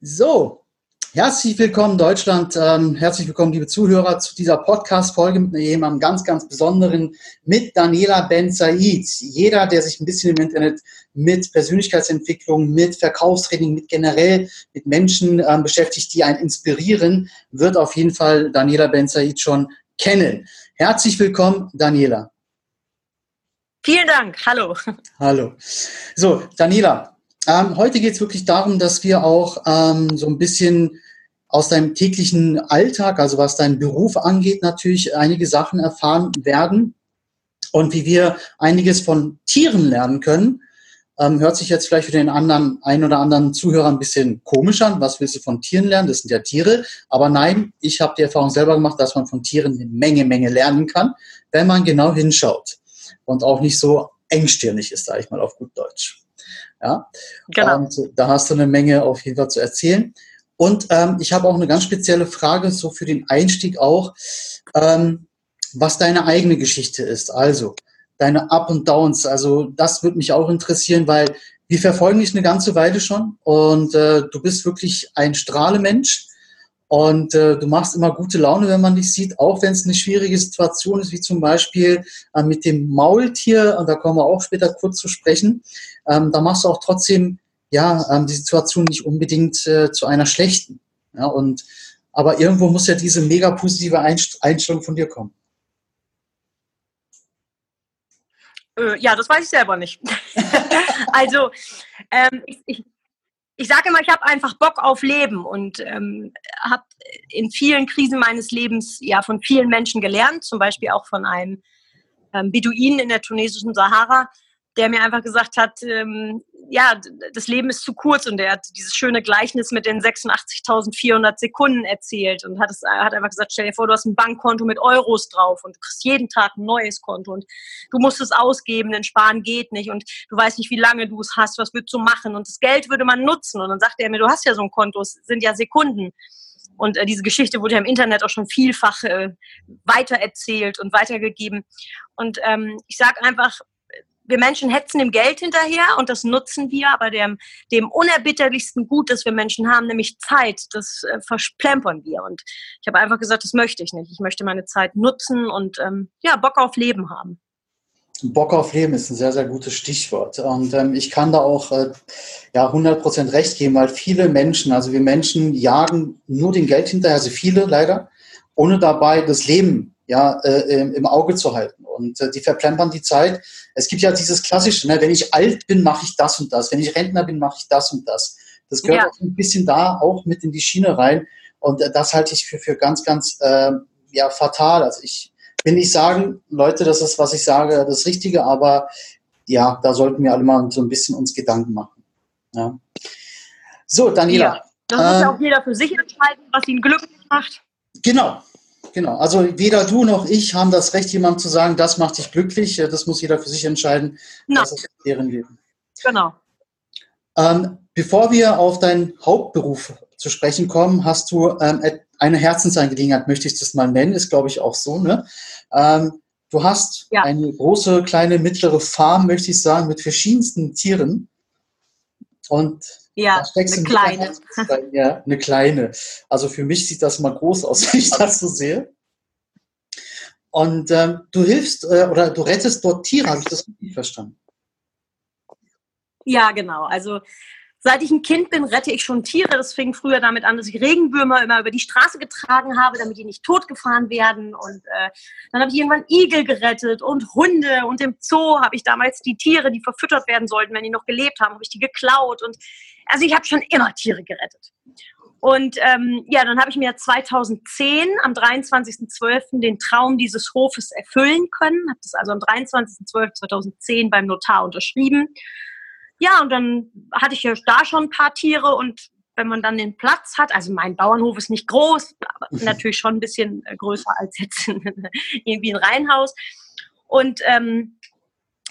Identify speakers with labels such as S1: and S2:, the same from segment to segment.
S1: So, herzlich willkommen Deutschland, ähm, herzlich willkommen liebe Zuhörer zu dieser Podcast-Folge mit jemandem ganz, ganz Besonderen, mit Daniela Ben Said. Jeder, der sich ein bisschen im Internet mit Persönlichkeitsentwicklung, mit Verkaufstraining, mit generell mit Menschen ähm, beschäftigt, die einen inspirieren, wird auf jeden Fall Daniela Ben Said schon kennen. Herzlich willkommen, Daniela.
S2: Vielen Dank. Hallo.
S1: Hallo. So, Daniela, ähm, heute geht es wirklich darum, dass wir auch ähm, so ein bisschen aus deinem täglichen Alltag, also was deinen Beruf angeht, natürlich einige Sachen erfahren werden und wie wir einiges von Tieren lernen können. Ähm, hört sich jetzt vielleicht für den anderen, ein oder anderen Zuhörer ein bisschen komisch an. Was willst du von Tieren lernen? Das sind ja Tiere. Aber nein, ich habe die Erfahrung selber gemacht, dass man von Tieren eine Menge, Menge lernen kann, wenn man genau hinschaut und auch nicht so engstirnig ist, sage ich mal auf gut Deutsch. Ja, genau. Und da hast du eine Menge auf jeden Fall zu erzählen. Und ähm, ich habe auch eine ganz spezielle Frage, so für den Einstieg auch, ähm, was deine eigene Geschichte ist. Also deine Up und Downs. Also das würde mich auch interessieren, weil wir verfolgen dich eine ganze Weile schon und äh, du bist wirklich ein Strahlemensch. Und äh, du machst immer gute Laune, wenn man dich sieht, auch wenn es eine schwierige Situation ist, wie zum Beispiel äh, mit dem Maultier, und da kommen wir auch später kurz zu sprechen. Ähm, da machst du auch trotzdem ja ähm, die Situation nicht unbedingt äh, zu einer schlechten. Ja, und aber irgendwo muss ja diese mega positive Einstellung von dir kommen.
S2: Äh, ja, das weiß ich selber nicht. also ähm, ich, ich ich sage immer, ich habe einfach Bock auf Leben und ähm, habe in vielen Krisen meines Lebens ja von vielen Menschen gelernt, zum Beispiel auch von einem ähm, Beduinen in der tunesischen Sahara, der mir einfach gesagt hat, ähm, ja, das Leben ist zu kurz und er hat dieses schöne Gleichnis mit den 86.400 Sekunden erzählt und hat, es, hat einfach gesagt, stell dir vor, du hast ein Bankkonto mit Euros drauf und du kriegst jeden Tag ein neues Konto und du musst es ausgeben, denn sparen geht nicht und du weißt nicht, wie lange du es hast, was würdest du machen und das Geld würde man nutzen und dann sagte er mir, du hast ja so ein Konto, es sind ja Sekunden. Und äh, diese Geschichte wurde ja im Internet auch schon vielfach äh, weitererzählt und weitergegeben. Und ähm, ich sage einfach, wir Menschen hetzen dem Geld hinterher und das nutzen wir, aber dem, dem unerbitterlichsten Gut, das wir Menschen haben, nämlich Zeit, das äh, versplempern wir. Und ich habe einfach gesagt, das möchte ich nicht. Ich möchte meine Zeit nutzen und ähm, ja, Bock auf Leben haben.
S1: Bock auf Leben ist ein sehr, sehr gutes Stichwort. Und ähm, ich kann da auch äh, ja, 100% recht geben, weil viele Menschen, also wir Menschen jagen nur den Geld hinterher, also viele leider, ohne dabei das Leben ja, äh, im Auge zu halten. Und äh, die verplempern die Zeit. Es gibt ja dieses klassische, ne, wenn ich alt bin, mache ich das und das. Wenn ich Rentner bin, mache ich das und das. Das gehört ja. auch ein bisschen da auch mit in die Schiene rein. Und äh, das halte ich für, für ganz, ganz äh, ja, fatal. Also ich will nicht sagen, Leute, das ist, was ich sage, das Richtige, aber ja, da sollten wir alle mal so ein bisschen uns Gedanken machen. Ja. So, Daniela. Ja,
S2: das muss ja auch jeder für sich entscheiden, was ihn glücklich macht.
S1: Genau, Genau, also weder du noch ich haben das Recht, jemandem zu sagen, das macht dich glücklich. Das muss jeder für sich entscheiden. No. Das ist deren Leben.
S2: Genau.
S1: Ähm, bevor wir auf deinen Hauptberuf zu sprechen kommen, hast du ähm, eine Herzensangelegenheit, möchte ich das mal nennen, ist glaube ich auch so. Ne? Ähm, du hast ja. eine große, kleine, mittlere Farm, möchte ich sagen, mit verschiedensten Tieren. Und
S2: ja, eine kleine.
S1: Ja, eine kleine. Also für mich sieht das mal groß aus, wenn ich das so sehe. Und ähm, du hilfst äh, oder du rettest dort Tiere, habe ich das richtig verstanden?
S2: Ja, genau. Also Seit ich ein Kind bin, rette ich schon Tiere. Das fing früher damit an, dass ich Regenwürmer immer über die Straße getragen habe, damit die nicht totgefahren werden. Und äh, dann habe ich irgendwann Igel gerettet und Hunde. Und im Zoo habe ich damals die Tiere, die verfüttert werden sollten, wenn die noch gelebt haben, habe ich die geklaut. Und also ich habe schon immer Tiere gerettet. Und ähm, ja, dann habe ich mir 2010 am 23.12. den Traum dieses Hofes erfüllen können. Habe das also am 23.12.2010 beim Notar unterschrieben ja, und dann hatte ich ja da schon ein paar Tiere und wenn man dann den Platz hat, also mein Bauernhof ist nicht groß, aber natürlich schon ein bisschen äh, größer als jetzt irgendwie ein Reihenhaus. Und ähm,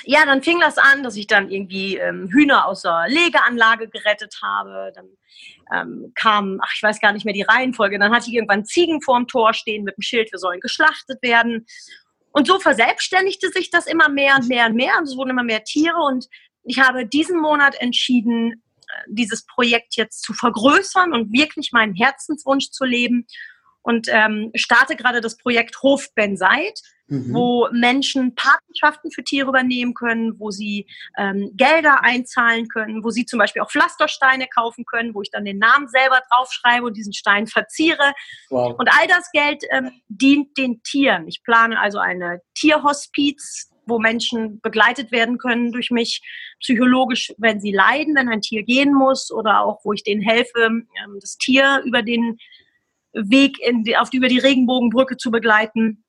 S2: ja, dann fing das an, dass ich dann irgendwie ähm, Hühner aus der Legeanlage gerettet habe. Dann ähm, kam, ach, ich weiß gar nicht mehr die Reihenfolge. Dann hatte ich irgendwann Ziegen vorm Tor stehen mit dem Schild, wir sollen geschlachtet werden. Und so verselbstständigte sich das immer mehr und mehr und mehr. Und es wurden immer mehr Tiere. Und ich habe diesen Monat entschieden, dieses Projekt jetzt zu vergrößern und wirklich meinen Herzenswunsch zu leben und ähm, starte gerade das Projekt Hof Ben Seid, mhm. wo Menschen Patenschaften für Tiere übernehmen können, wo sie ähm, Gelder einzahlen können, wo sie zum Beispiel auch Pflastersteine kaufen können, wo ich dann den Namen selber draufschreibe und diesen Stein verziere. Wow. Und all das Geld ähm, dient den Tieren. Ich plane also eine Tierhospiz, wo Menschen begleitet werden können durch mich psychologisch, wenn sie leiden, wenn ein Tier gehen muss oder auch, wo ich denen helfe, ähm, das Tier über den Weg die, auf über die Regenbogenbrücke zu begleiten.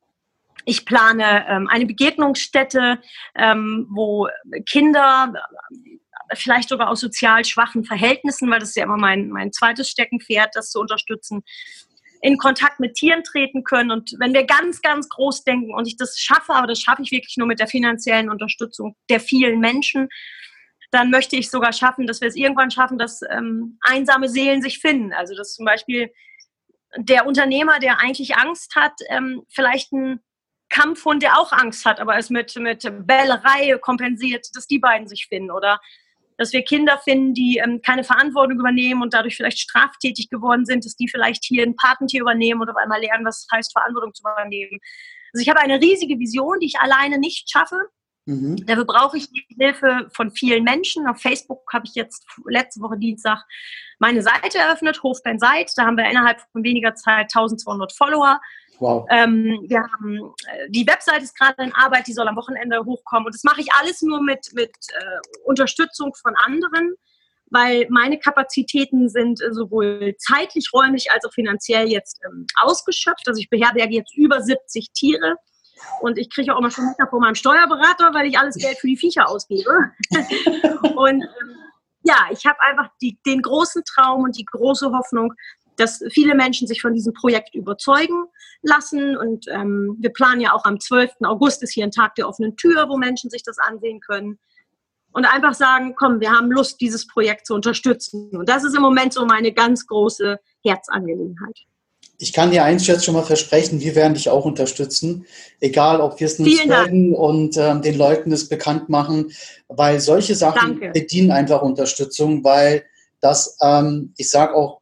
S2: Ich plane ähm, eine Begegnungsstätte, ähm, wo Kinder, vielleicht sogar aus sozial schwachen Verhältnissen, weil das ist ja immer mein, mein zweites Steckenpferd, das zu unterstützen, in Kontakt mit Tieren treten können. Und wenn wir ganz, ganz groß denken und ich das schaffe, aber das schaffe ich wirklich nur mit der finanziellen Unterstützung der vielen Menschen, dann möchte ich sogar schaffen, dass wir es irgendwann schaffen, dass ähm, einsame Seelen sich finden. Also dass zum Beispiel der Unternehmer, der eigentlich Angst hat, ähm, vielleicht ein Kampfhund, der auch Angst hat, aber es mit, mit Bällerei kompensiert, dass die beiden sich finden. Oder dass wir Kinder finden, die ähm, keine Verantwortung übernehmen und dadurch vielleicht straftätig geworden sind, dass die vielleicht hier ein Patentier übernehmen und auf einmal lernen, was es heißt, Verantwortung zu übernehmen. Also ich habe eine riesige Vision, die ich alleine nicht schaffe. Mhm. Dafür brauche ich die Hilfe von vielen Menschen. Auf Facebook habe ich jetzt letzte Woche Dienstag meine Seite eröffnet, Hofband Seit. Da haben wir innerhalb von weniger Zeit 1200 Follower. Wow. Ähm, wir haben, äh, die Website ist gerade in Arbeit, die soll am Wochenende hochkommen. Und das mache ich alles nur mit, mit äh, Unterstützung von anderen, weil meine Kapazitäten sind sowohl zeitlich, räumlich als auch finanziell jetzt ähm, ausgeschöpft. Also ich beherberge jetzt über 70 Tiere. Und ich kriege auch immer schon mit von meinem Steuerberater, weil ich alles Geld für die Viecher ausgebe. und ähm, ja, ich habe einfach die, den großen Traum und die große Hoffnung, dass viele Menschen sich von diesem Projekt überzeugen lassen. Und ähm, wir planen ja auch am 12. August ist hier ein Tag der offenen Tür, wo Menschen sich das ansehen können. Und einfach sagen, komm, wir haben Lust, dieses Projekt zu unterstützen. Und das ist im Moment so meine ganz große Herzangelegenheit
S1: ich kann dir eins jetzt schon mal versprechen, wir werden dich auch unterstützen, egal ob wir es nun sprechen und ähm, den Leuten es bekannt machen, weil solche Sachen Danke. bedienen einfach Unterstützung, weil das, ähm, ich sage auch,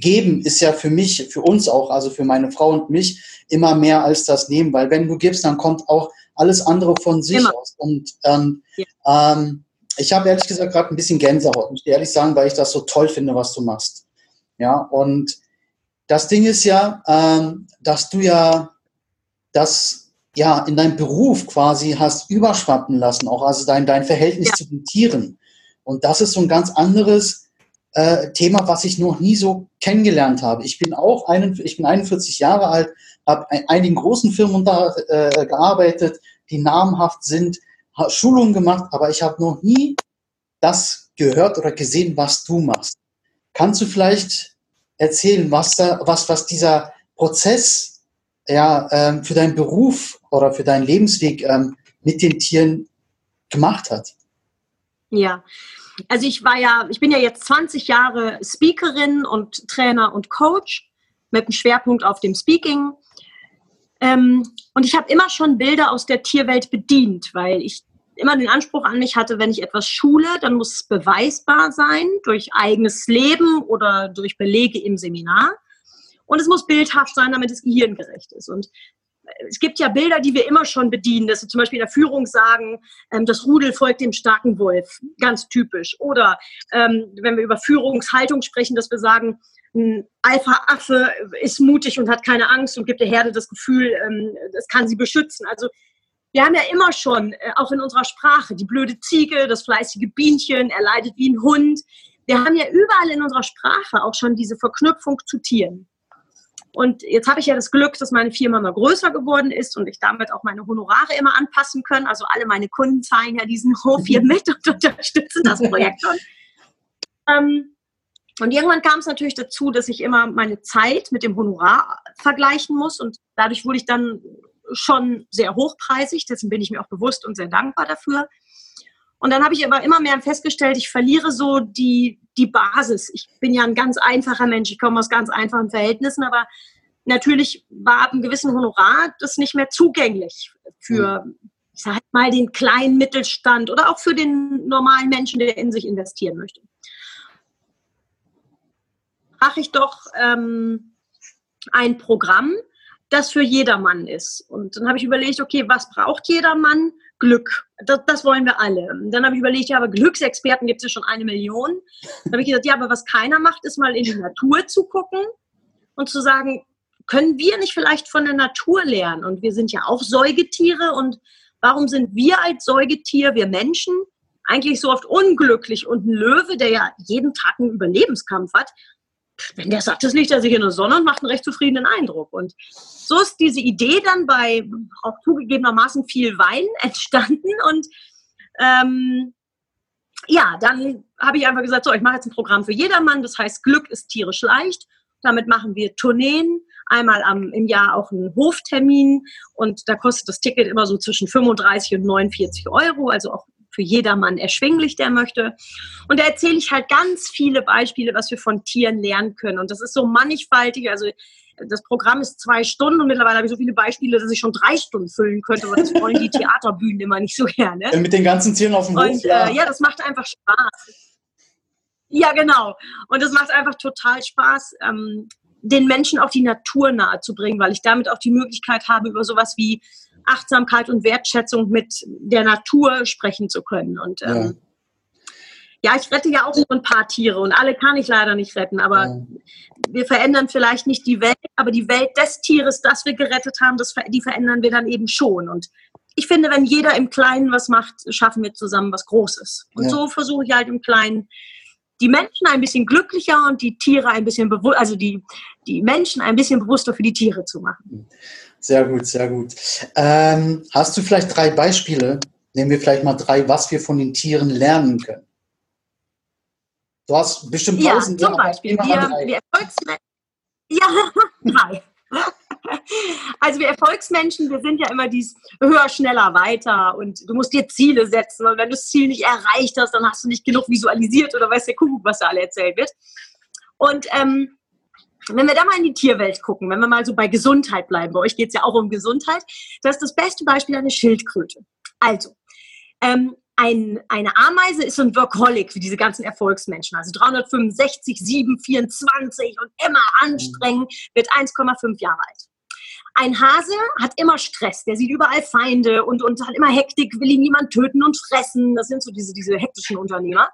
S1: geben ist ja für mich, für uns auch, also für meine Frau und mich, immer mehr als das Nehmen, weil wenn du gibst, dann kommt auch alles andere von sich immer. aus. Und ähm, ja. ähm, ich habe ehrlich gesagt gerade ein bisschen Gänsehaut, muss ich ehrlich sagen, weil ich das so toll finde, was du machst. Ja, und das Ding ist ja, ähm, dass du ja das ja in deinem Beruf quasi hast überschwappen lassen, auch also dein, dein Verhältnis ja. zu den Tieren. Und das ist so ein ganz anderes äh, Thema, was ich noch nie so kennengelernt habe. Ich bin auch einen, ich bin 41 Jahre alt, habe in einigen großen Firmen unter, äh, gearbeitet, die namhaft sind, Schulungen gemacht, aber ich habe noch nie das gehört oder gesehen, was du machst. Kannst du vielleicht erzählen, was, da, was, was dieser Prozess ja, ähm, für deinen Beruf oder für deinen Lebensweg ähm, mit den Tieren gemacht hat?
S2: Ja, also ich war ja, ich bin ja jetzt 20 Jahre Speakerin und Trainer und Coach mit einem Schwerpunkt auf dem Speaking. Ähm, und ich habe immer schon Bilder aus der Tierwelt bedient, weil ich immer den Anspruch an mich hatte, wenn ich etwas schule, dann muss es beweisbar sein durch eigenes Leben oder durch Belege im Seminar. Und es muss bildhaft sein, damit es gehirngerecht ist. Und es gibt ja Bilder, die wir immer schon bedienen, dass wir zum Beispiel in der Führung sagen, ähm, das Rudel folgt dem starken Wolf, ganz typisch. Oder ähm, wenn wir über Führungshaltung sprechen, dass wir sagen, ein Alpha-Affe ist mutig und hat keine Angst und gibt der Herde das Gefühl, ähm, es kann sie beschützen. Also wir haben ja immer schon, äh, auch in unserer Sprache, die blöde Ziege, das fleißige Bienchen, er leidet wie ein Hund. Wir haben ja überall in unserer Sprache auch schon diese Verknüpfung zu Tieren. Und jetzt habe ich ja das Glück, dass meine Firma mal größer geworden ist und ich damit auch meine Honorare immer anpassen kann. Also alle meine Kunden zahlen ja diesen Hof hier mit und unterstützen das Projekt schon. Ähm, und irgendwann kam es natürlich dazu, dass ich immer meine Zeit mit dem Honorar vergleichen muss und dadurch wurde ich dann schon sehr hochpreisig, dessen bin ich mir auch bewusst und sehr dankbar dafür. Und dann habe ich aber immer mehr festgestellt, ich verliere so die, die Basis. Ich bin ja ein ganz einfacher Mensch, ich komme aus ganz einfachen Verhältnissen, aber natürlich war ab einem gewissen Honorar das nicht mehr zugänglich für, hm. ich sag mal, den kleinen Mittelstand oder auch für den normalen Menschen, der in sich investieren möchte. Mache ich doch ähm, ein Programm, das für jedermann ist. Und dann habe ich überlegt, okay, was braucht jedermann? Glück. Das, das wollen wir alle. Und dann habe ich überlegt, ja, aber Glücksexperten gibt es ja schon eine Million. Dann habe ich gesagt, ja, aber was keiner macht, ist mal in die Natur zu gucken und zu sagen, können wir nicht vielleicht von der Natur lernen? Und wir sind ja auch Säugetiere und warum sind wir als Säugetier, wir Menschen, eigentlich so oft unglücklich und ein Löwe, der ja jeden Tag einen Überlebenskampf hat, wenn der sagt, das liegt er sich in der Sonne und macht einen recht zufriedenen Eindruck. Und so ist diese Idee dann bei auch zugegebenermaßen viel Wein entstanden. Und ähm, ja, dann habe ich einfach gesagt, so, ich mache jetzt ein Programm für jedermann. Das heißt, Glück ist tierisch leicht. Damit machen wir Tourneen, einmal am, im Jahr auch einen Hoftermin und da kostet das Ticket immer so zwischen 35 und 49 Euro, also auch für jedermann erschwinglich, der möchte. Und da erzähle ich halt ganz viele Beispiele, was wir von Tieren lernen können. Und das ist so mannigfaltig. Also das Programm ist zwei Stunden und mittlerweile habe ich so viele Beispiele, dass ich schon drei Stunden füllen könnte, aber das wollen die Theaterbühnen immer nicht so gerne.
S1: Mit den ganzen Tieren auf dem Hof.
S2: Und, ja. Äh, ja, das macht einfach Spaß. Ja, genau. Und das macht einfach total Spaß, ähm, den Menschen auch die Natur nahe zu bringen, weil ich damit auch die Möglichkeit habe, über sowas wie Achtsamkeit und Wertschätzung mit der Natur sprechen zu können. Und ähm, ja. ja. ich rette ja auch nur ein paar Tiere und alle kann ich leider nicht retten, aber ja. wir verändern vielleicht nicht die Welt, aber die Welt des Tieres, das wir gerettet haben, das, die verändern wir dann eben schon. Und ich finde, wenn jeder im Kleinen was macht, schaffen wir zusammen was Großes. Und ja. so versuche ich halt im Kleinen die Menschen ein bisschen glücklicher und die Tiere ein bisschen bewusst, also die, die Menschen ein bisschen bewusster für die Tiere zu machen.
S1: Sehr gut, sehr gut. Ähm, hast du vielleicht drei Beispiele? Nehmen wir vielleicht mal drei, was wir von den Tieren lernen können. Du hast bestimmt
S2: ja, tausende. Zum Beispiel, wir, wir Erfolgsmenschen. Ja, drei. Also wir Erfolgsmenschen, wir sind ja immer dies höher, schneller, weiter und du musst dir Ziele setzen und wenn du das Ziel nicht erreicht hast, dann hast du nicht genug visualisiert oder weißt der Kuckuck, was da alle erzählt wird. Und ähm, wenn wir da mal in die Tierwelt gucken, wenn wir mal so bei Gesundheit bleiben, bei euch geht es ja auch um Gesundheit, das ist das beste Beispiel eine Schildkröte. Also, ähm, ein, eine Ameise ist so ein Workaholic wie diese ganzen Erfolgsmenschen. Also 365, 7, 24 und immer anstrengend, wird 1,5 Jahre alt. Ein Hase hat immer Stress, der sieht überall Feinde und, und hat immer Hektik, will ihn niemand töten und fressen. Das sind so diese, diese hektischen Unternehmer.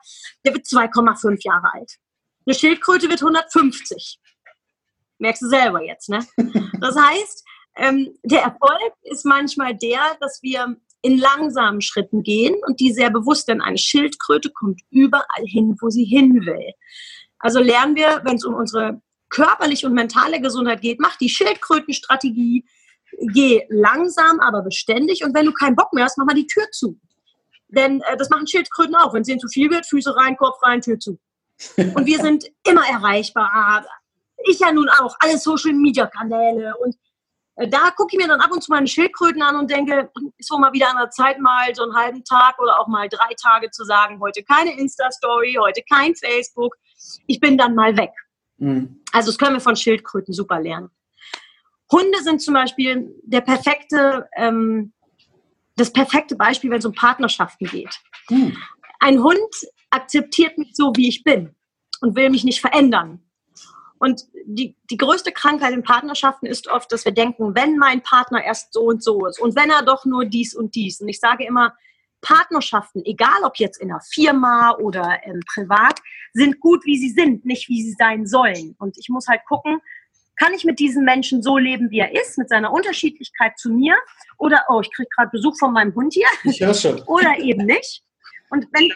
S2: Der wird 2,5 Jahre alt. Eine Schildkröte wird 150. Merkst du selber jetzt, ne? Das heißt, ähm, der Erfolg ist manchmal der, dass wir in langsamen Schritten gehen und die sehr bewusst, denn eine Schildkröte kommt überall hin, wo sie hin will. Also lernen wir, wenn es um unsere körperliche und mentale Gesundheit geht, mach die Schildkrötenstrategie, geh langsam, aber beständig und wenn du keinen Bock mehr hast, mach mal die Tür zu. Denn äh, das machen Schildkröten auch. Wenn es ihnen zu viel wird, Füße rein, Kopf rein, Tür zu. Und wir sind immer erreichbar ich ja nun auch, alle Social-Media-Kanäle und äh, da gucke ich mir dann ab und zu meine Schildkröten an und denke, ist wohl mal wieder an der Zeit, mal so einen halben Tag oder auch mal drei Tage zu sagen, heute keine Insta-Story, heute kein Facebook. Ich bin dann mal weg. Mhm. Also das können wir von Schildkröten super lernen. Hunde sind zum Beispiel der perfekte, ähm, das perfekte Beispiel, wenn es um Partnerschaften geht. Mhm. Ein Hund akzeptiert mich so, wie ich bin und will mich nicht verändern. Und die, die größte Krankheit in Partnerschaften ist oft, dass wir denken, wenn mein Partner erst so und so ist und wenn er doch nur dies und dies. Und ich sage immer, Partnerschaften, egal ob jetzt in einer Firma oder ähm, privat, sind gut, wie sie sind, nicht wie sie sein sollen. Und ich muss halt gucken, kann ich mit diesem Menschen so leben, wie er ist, mit seiner Unterschiedlichkeit zu mir? Oder, oh, ich kriege gerade Besuch von meinem Hund hier.
S1: Ich höre schon.
S2: oder eben nicht. Und wenn,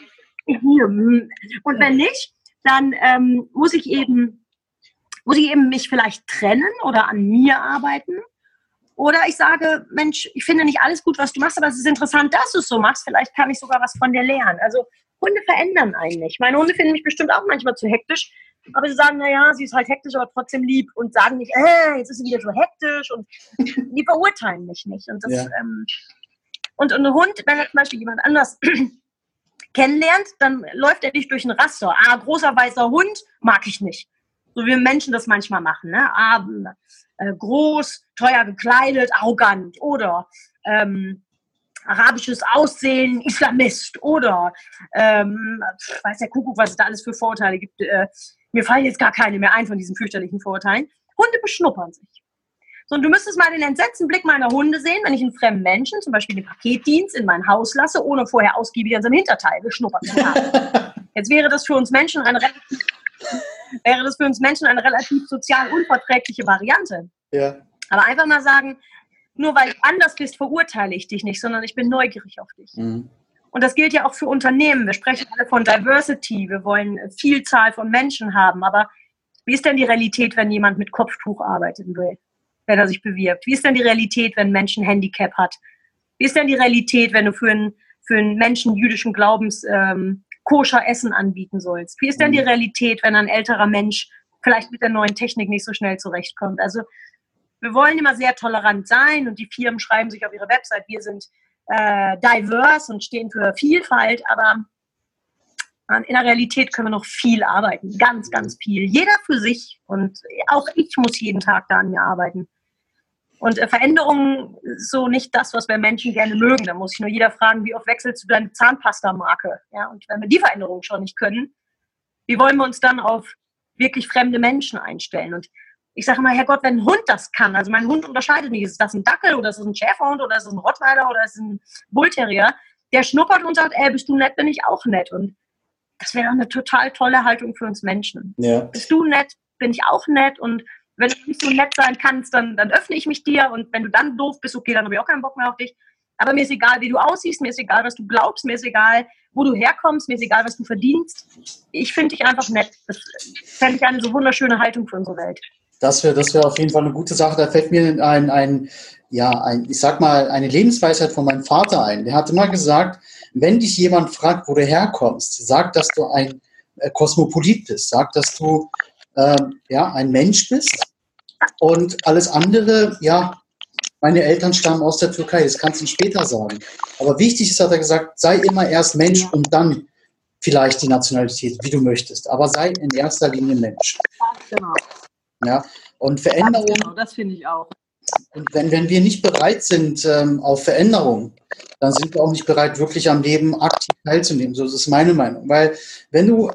S2: und wenn nicht, dann ähm, muss ich eben muss ich eben mich vielleicht trennen oder an mir arbeiten? Oder ich sage, Mensch, ich finde nicht alles gut, was du machst, aber es ist interessant, dass du es so machst. Vielleicht kann ich sogar was von dir lernen. Also Hunde verändern eigentlich. Meine Hunde finden mich bestimmt auch manchmal zu hektisch, aber sie sagen, naja, sie ist halt hektisch, aber trotzdem lieb und sagen nicht, äh, jetzt ist sie wieder so hektisch und die verurteilen mich nicht. Und, das, ja. ähm, und, und ein Hund, wenn er zum Beispiel jemand anders kennenlernt, dann läuft er nicht durch ein Raster. Ah, großer weißer Hund mag ich nicht so wie Menschen das manchmal machen. Ne? Ah, äh, groß, teuer gekleidet, arrogant oder ähm, arabisches Aussehen, Islamist oder ähm, weiß der Kuckuck, was es da alles für Vorurteile gibt. Äh, mir fallen jetzt gar keine mehr ein von diesen fürchterlichen Vorurteilen, Hunde beschnuppern sich. So, und du müsstest mal den entsetzten Blick meiner Hunde sehen, wenn ich einen fremden Menschen, zum Beispiel den Paketdienst, in mein Haus lasse, ohne vorher ausgiebig an seinem Hinterteil geschnuppert zu haben. Jetzt wäre das für uns Menschen eine relativ, wäre das für uns Menschen eine relativ sozial unverträgliche Variante. Ja. Aber einfach mal sagen, nur weil du anders bist, verurteile ich dich nicht, sondern ich bin neugierig auf dich. Mhm. Und das gilt ja auch für Unternehmen. Wir sprechen alle von Diversity. Wir wollen Vielzahl von Menschen haben. Aber wie ist denn die Realität, wenn jemand mit Kopftuch arbeiten will, wenn er sich bewirbt? Wie ist denn die Realität, wenn ein Mensch ein Handicap hat? Wie ist denn die Realität, wenn du für einen, für einen Menschen jüdischen Glaubens ähm, koscher Essen anbieten sollst? Wie ist denn die mhm. Realität, wenn ein älterer Mensch vielleicht mit der neuen Technik nicht so schnell zurechtkommt? Also wir wollen immer sehr tolerant sein und die Firmen schreiben sich auf ihre Website, wir sind äh, diverse und stehen für Vielfalt, aber in der Realität können wir noch viel arbeiten, ganz, ganz viel. Jeder für sich und auch ich muss jeden Tag da an mir arbeiten. Und äh, Veränderungen ist so nicht das, was wir Menschen gerne mögen. Da muss ich nur jeder fragen, wie oft wechselst du deine Zahnpasta-Marke? Ja, und wenn wir die Veränderungen schon nicht können, wie wollen wir uns dann auf wirklich fremde Menschen einstellen? Und ich sage mal, Herrgott, wenn ein Hund das kann, also mein Hund unterscheidet nicht, ist das ein Dackel oder ist das ein Schäferhund oder ist das ein Rottweiler oder ist das ein Bullterrier, der schnuppert und sagt, ey, bist du nett, bin ich auch nett. Und das wäre eine total tolle Haltung für uns Menschen. Ja. Bist du nett, bin ich auch nett und wenn du nicht so nett sein kannst, dann, dann öffne ich mich dir und wenn du dann doof bist, okay, dann habe ich auch keinen Bock mehr auf dich. Aber mir ist egal, wie du aussiehst, mir ist egal, was du glaubst, mir ist egal, wo du herkommst, mir ist egal, was du verdienst. Ich finde dich einfach nett. Das fände ich eine so wunderschöne Haltung für unsere Welt.
S1: Das wäre das wär auf jeden Fall eine gute Sache. Da fällt mir ein, ein, ja, ein, ich sag mal, eine Lebensweisheit von meinem Vater ein. Der hat immer gesagt, wenn dich jemand fragt, wo du herkommst, sag, dass du ein äh, Kosmopolit bist. Sag, dass du ähm, ja, ein Mensch bist. Und alles andere, ja, meine Eltern stammen aus der Türkei, das kannst du später sagen. Aber wichtig ist, hat er gesagt, sei immer erst Mensch und dann vielleicht die Nationalität, wie du möchtest. Aber sei in erster Linie Mensch. Genau. Ja, und Veränderung. Genau,
S2: das finde ich auch.
S1: Und wenn, wenn wir nicht bereit sind ähm, auf Veränderung, dann sind wir auch nicht bereit, wirklich am Leben aktiv teilzunehmen. So ist meine Meinung. Weil wenn du, äh,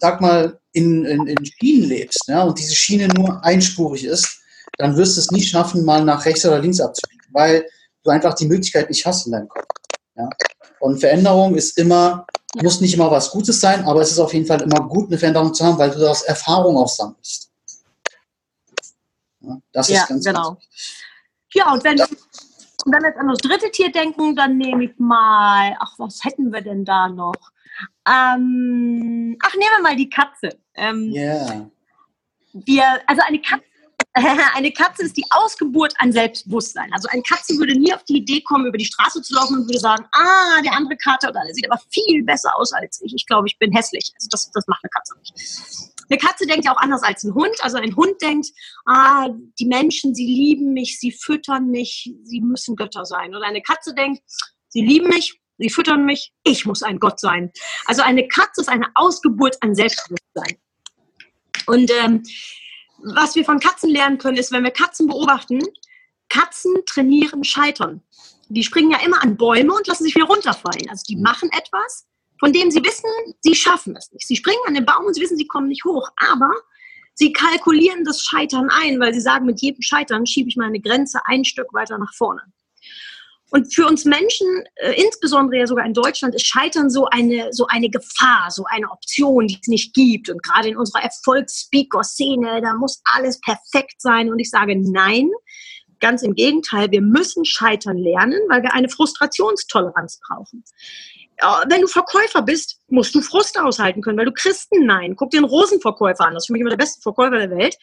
S1: sag mal, in, in, in Schienen lebst ja, und diese Schiene nur einspurig ist, dann wirst du es nicht schaffen, mal nach rechts oder links abzubiegen, weil du einfach die Möglichkeit nicht hast in deinem Kopf. Ja. Und Veränderung ist immer, muss nicht immer was Gutes sein, aber es ist auf jeden Fall immer gut, eine Veränderung zu haben, weil du daraus Erfahrung auch sammelst.
S2: Das ja, ist ganz, genau. Ganz ja, und wenn, ja. und wenn wir jetzt an das dritte Tier denken, dann nehme ich mal, ach, was hätten wir denn da noch? Ähm, ach, nehmen wir mal die Katze. Ähm, yeah. Wir, also eine Katze eine Katze ist die Ausgeburt an Selbstbewusstsein. Also eine Katze würde nie auf die Idee kommen, über die Straße zu laufen und würde sagen, ah, der andere Kater oder der sieht aber viel besser aus als ich. Ich glaube, ich bin hässlich. Also das, das macht eine Katze nicht. Eine Katze denkt ja auch anders als ein Hund. Also ein Hund denkt, ah, die Menschen, sie lieben mich, sie füttern mich, sie müssen Götter sein. Oder eine Katze denkt, sie lieben mich, sie füttern mich, ich muss ein Gott sein. Also eine Katze ist eine Ausgeburt an Selbstbewusstsein. Und ähm, was wir von Katzen lernen können, ist, wenn wir Katzen beobachten, Katzen trainieren Scheitern. Die springen ja immer an Bäume und lassen sich wieder runterfallen. Also die machen etwas, von dem sie wissen, sie schaffen es nicht. Sie springen an den Baum und sie wissen, sie kommen nicht hoch. Aber sie kalkulieren das Scheitern ein, weil sie sagen, mit jedem Scheitern schiebe ich meine Grenze ein Stück weiter nach vorne. Und für uns Menschen, äh, insbesondere ja sogar in Deutschland, ist Scheitern so eine, so eine Gefahr, so eine Option, die es nicht gibt. Und gerade in unserer Erfolgsspeaker-Szene, da muss alles perfekt sein. Und ich sage nein, ganz im Gegenteil, wir müssen scheitern lernen, weil wir eine Frustrationstoleranz brauchen wenn du Verkäufer bist, musst du Frust aushalten können, weil du Christen nein. Guck dir einen Rosenverkäufer an, das ist für mich immer der beste Verkäufer der Welt.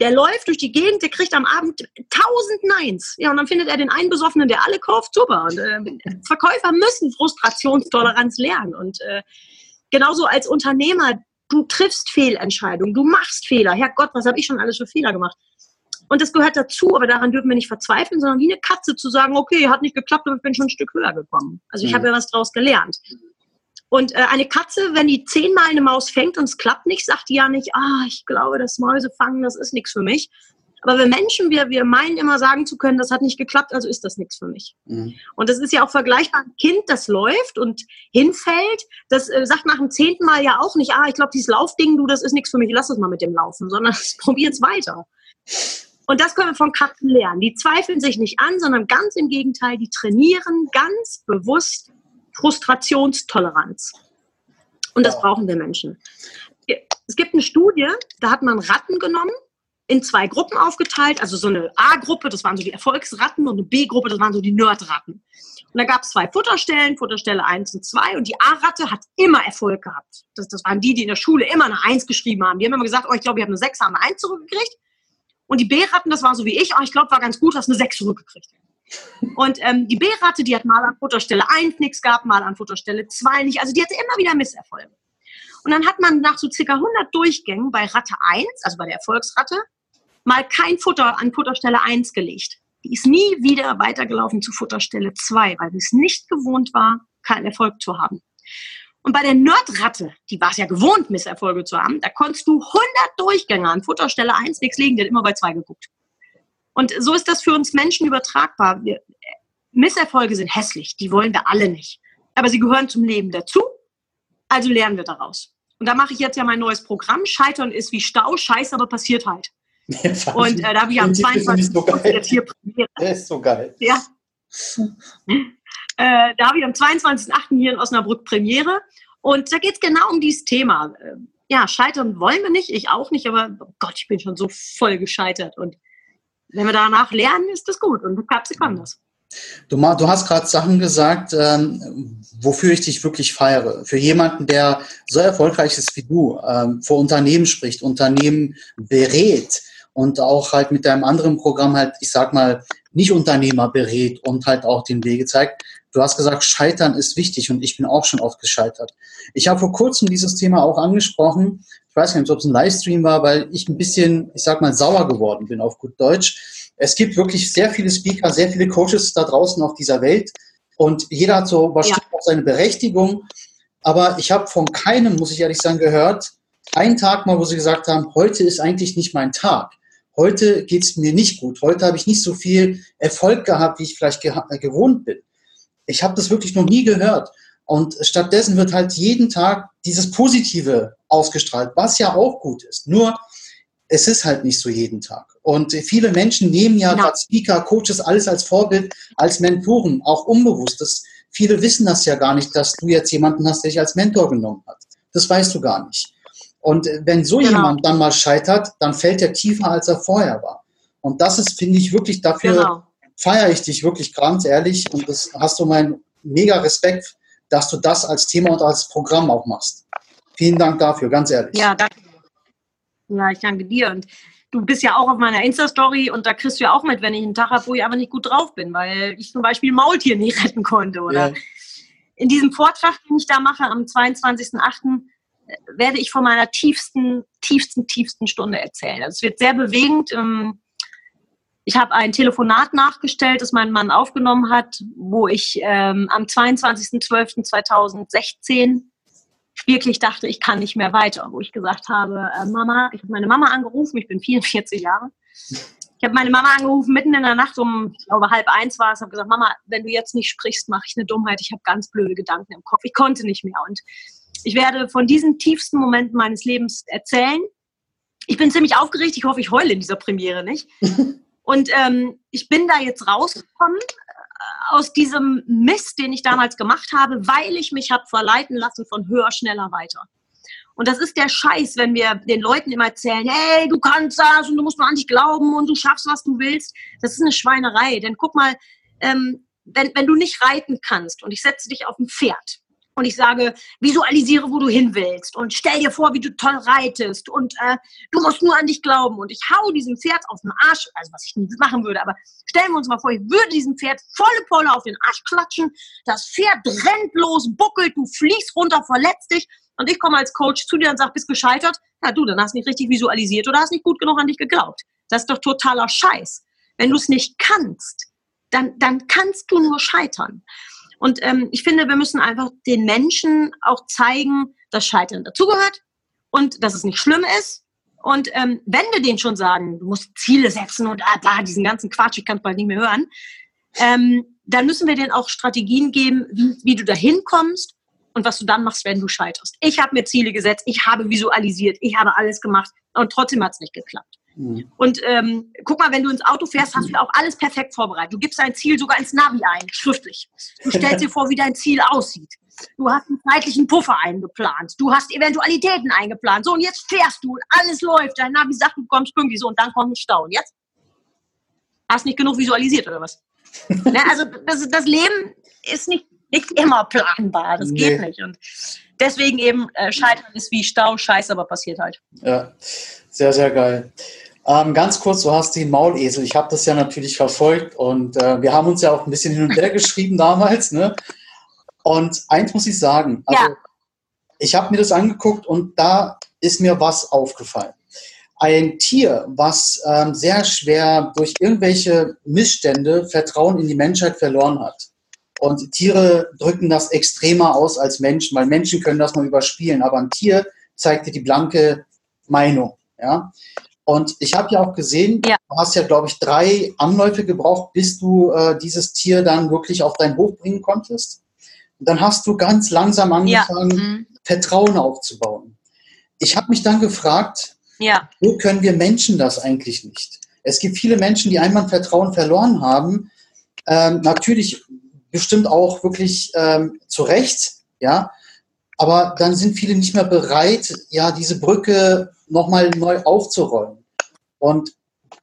S2: Der läuft durch die Gegend, der kriegt am Abend tausend Neins. Ja, und dann findet er den einen Besoffenen, der alle kauft, super. Und äh, Verkäufer müssen Frustrationstoleranz lernen. Und äh, genauso als Unternehmer, du triffst Fehlentscheidungen, du machst Fehler. Herrgott, was habe ich schon alles für Fehler gemacht? Und das gehört dazu, aber daran dürfen wir nicht verzweifeln, sondern wie eine Katze zu sagen, okay, hat nicht geklappt, aber ich bin schon ein Stück höher gekommen. Also ich mhm. habe ja was draus gelernt. Und äh, eine Katze, wenn die zehnmal eine Maus fängt und es klappt nicht, sagt die ja nicht, ah, ich glaube, das Mäusefangen, das ist nichts für mich. Aber wir Menschen, wir, wir meinen immer sagen zu können, das hat nicht geklappt, also ist das nichts für mich. Mhm. Und das ist ja auch vergleichbar. Ein Kind, das läuft und hinfällt, das äh, sagt nach dem zehnten Mal ja auch nicht, ah, ich glaube, dieses Laufding, du, das ist nichts für mich, lass es mal mit dem Laufen, sondern probiert es weiter. Und das können wir von Katzen lernen. Die zweifeln sich nicht an, sondern ganz im Gegenteil, die trainieren ganz bewusst Frustrationstoleranz. Und das brauchen wir Menschen. Es gibt eine Studie, da hat man Ratten genommen in zwei Gruppen aufgeteilt, also so eine A-Gruppe, das waren so die Erfolgsratten, und eine B-Gruppe, das waren so die Nerdratten. Und da gab es zwei Futterstellen, Futterstelle 1 und 2, und die A-Ratte hat immer Erfolg gehabt. Das, das waren die, die in der Schule immer eine 1 geschrieben haben. Die haben immer gesagt, oh, ich glaube, ich habe eine 6, haben eine 1 zurückgekriegt. Und die B-Ratten, das war so wie ich, oh, ich glaube, war ganz gut, hast eine 6 zurückgekriegt. Und ähm, die B-Ratte, die hat mal an Futterstelle 1 nichts gehabt, mal an Futterstelle 2 nicht. Also die hatte immer wieder Misserfolge. Und dann hat man nach so circa 100 Durchgängen bei Ratte 1, also bei der Erfolgsratte, mal kein Futter an Futterstelle 1 gelegt. Die ist nie wieder weitergelaufen zu Futterstelle 2, weil sie es nicht gewohnt war, keinen Erfolg zu haben. Und bei der Nerdratte, die war es ja gewohnt, Misserfolge zu haben, da konntest du 100 Durchgänge an Futterstelle 1 nichts legen, die hat immer bei 2 geguckt. Und so ist das für uns Menschen übertragbar. Wir, Misserfolge sind hässlich, die wollen wir alle nicht. Aber sie gehören zum Leben dazu, also lernen wir daraus. Und da mache ich jetzt ja mein neues Programm. Scheitern ist wie Stau, scheiße, aber passiert halt. und äh, da habe ich am 22. So jetzt hier Premiere. Der ist so geil. Ja. äh, da habe ich am 22.08. hier in Osnabrück Premiere. Und da geht es genau um dieses Thema. Äh, ja, scheitern wollen wir nicht, ich auch nicht, aber oh Gott, ich bin schon so voll gescheitert. Und wenn wir danach lernen, ist das gut. Und sie können das.
S1: Du, du hast gerade Sachen gesagt, ähm, wofür ich dich wirklich feiere. Für jemanden, der so erfolgreich ist wie du, ähm, vor Unternehmen spricht, Unternehmen berät, und auch halt mit deinem anderen Programm halt, ich sag mal, nicht Unternehmer berät und halt auch den Wege zeigt. Du hast gesagt, Scheitern ist wichtig und ich bin auch schon oft gescheitert. Ich habe vor kurzem dieses Thema auch angesprochen. Ich weiß nicht, ob es ein Livestream war, weil ich ein bisschen, ich sag mal, sauer geworden bin auf gut Deutsch. Es gibt wirklich sehr viele Speaker, sehr viele Coaches da draußen auf dieser Welt und jeder hat so bestimmt ja. auch seine Berechtigung. Aber ich habe von keinem, muss ich ehrlich sagen, gehört, einen Tag mal, wo sie gesagt haben, heute ist eigentlich nicht mein Tag heute geht es mir nicht gut, heute habe ich nicht so viel Erfolg gehabt, wie ich vielleicht ge äh, gewohnt bin. Ich habe das wirklich noch nie gehört. Und stattdessen wird halt jeden Tag dieses Positive ausgestrahlt, was ja auch gut ist. Nur es ist halt nicht so jeden Tag. Und viele Menschen nehmen ja genau. gerade Speaker, Coaches, alles als Vorbild, als Mentoren, auch unbewusst. Das, viele wissen das ja gar nicht, dass du jetzt jemanden hast, der dich als Mentor genommen hat. Das weißt du gar nicht. Und wenn so genau. jemand dann mal scheitert, dann fällt er tiefer, als er vorher war. Und das ist, finde ich, wirklich dafür genau. Feiere ich dich wirklich ganz ehrlich. Und das hast du meinen mega Respekt, dass du das als Thema und als Programm auch machst. Vielen Dank dafür, ganz ehrlich.
S2: Ja, danke. Ja, ich danke dir. Und du bist ja auch auf meiner Insta-Story und da kriegst du ja auch mit, wenn ich einen Tag habe, wo ich aber nicht gut drauf bin, weil ich zum Beispiel Maultier nicht retten konnte. Oder ja. in diesem Vortrag, den ich da mache am 22.08., werde ich von meiner tiefsten, tiefsten, tiefsten Stunde erzählen. Also es wird sehr bewegend. Ähm, ich habe ein Telefonat nachgestellt, das mein Mann aufgenommen hat, wo ich ähm, am 22.12.2016 wirklich dachte, ich kann nicht mehr weiter. Wo ich gesagt habe, äh, Mama, ich habe meine Mama angerufen, ich bin 44 Jahre. Ich habe meine Mama angerufen, mitten in der Nacht um, ich glaube, halb eins war es, habe gesagt, Mama, wenn du jetzt nicht sprichst, mache ich eine Dummheit. Ich habe ganz blöde Gedanken im Kopf. Ich konnte nicht mehr. Und ich werde von diesen tiefsten Momenten meines Lebens erzählen. Ich bin ziemlich aufgeregt. Ich hoffe, ich heule in dieser Premiere nicht. Und ähm, ich bin da jetzt rausgekommen äh, aus diesem Mist, den ich damals gemacht habe, weil ich mich habe verleiten lassen von höher, schneller, weiter. Und das ist der Scheiß, wenn wir den Leuten immer erzählen, hey, du kannst das und du musst nur an dich glauben und du schaffst, was du willst. Das ist eine Schweinerei. Denn guck mal, ähm, wenn, wenn du nicht reiten kannst und ich setze dich auf ein Pferd und ich sage, visualisiere, wo du hin willst und stell dir vor, wie du toll reitest und äh, du musst nur an dich glauben und ich hau diesem Pferd auf den Arsch, also was ich nie machen würde, aber stellen wir uns mal vor, ich würde diesem Pferd volle Polle auf den Arsch klatschen, das Pferd rennt los, buckelt, du fliegst runter, verletzt dich und ich komme als Coach zu dir und sage, bist gescheitert? Ja, du, dann hast du nicht richtig visualisiert oder hast nicht gut genug an dich geglaubt. Das ist doch totaler Scheiß. Wenn du es nicht kannst, dann, dann kannst du nur scheitern. Und ähm, ich finde, wir müssen einfach den Menschen auch zeigen, dass Scheitern dazugehört und dass es nicht schlimm ist Und ähm, wenn wir denen schon sagen, du musst Ziele setzen und ah, bla, diesen ganzen Quatsch, ich kann es bald nicht mehr hören, ähm, dann müssen wir denen auch Strategien geben, wie, wie du dahin kommst und was du dann machst, wenn du scheiterst. Ich habe mir Ziele gesetzt, ich habe visualisiert, ich habe alles gemacht und trotzdem hat es nicht geklappt. Mhm. Und ähm, guck mal, wenn du ins Auto fährst, hast du auch alles perfekt vorbereitet. Du gibst dein Ziel sogar ins Navi ein, schriftlich. Du stellst dir vor, wie dein Ziel aussieht. Du hast einen zeitlichen Puffer eingeplant. Du hast Eventualitäten eingeplant. So, und jetzt fährst du und alles läuft. Dein Navi sagt, du kommst pünktlich. So, und dann kommt ein Stau. Und jetzt? Hast nicht genug visualisiert, oder was? ne, also, das, das Leben ist nicht nicht immer planbar. Das nee. geht nicht. Und deswegen eben, äh, Scheitern ist wie Stau, Scheiße, aber passiert halt.
S1: Ja, sehr, sehr geil. Ähm, ganz kurz, du hast den Maulesel. Ich habe das ja natürlich verfolgt und äh, wir haben uns ja auch ein bisschen hin und her geschrieben damals. Ne? Und eins muss ich sagen, also ja. ich habe mir das angeguckt und da ist mir was aufgefallen. Ein Tier, was ähm, sehr schwer durch irgendwelche Missstände Vertrauen in die Menschheit verloren hat. Und Tiere drücken das extremer aus als Menschen, weil Menschen können das mal überspielen, aber ein Tier zeigt dir die blanke Meinung. Ja? Und ich habe ja auch gesehen, ja. du hast ja, glaube ich, drei Anläufe gebraucht, bis du äh, dieses Tier dann wirklich auf dein Hof bringen konntest. Und dann hast du ganz langsam angefangen, ja. mhm. Vertrauen aufzubauen. Ich habe mich dann gefragt, ja. wo können wir Menschen das eigentlich nicht? Es gibt viele Menschen, die einmal Vertrauen verloren haben. Ähm, natürlich bestimmt auch wirklich ähm, zu Recht, ja. Aber dann sind viele nicht mehr bereit, ja, diese Brücke nochmal neu aufzurollen. Und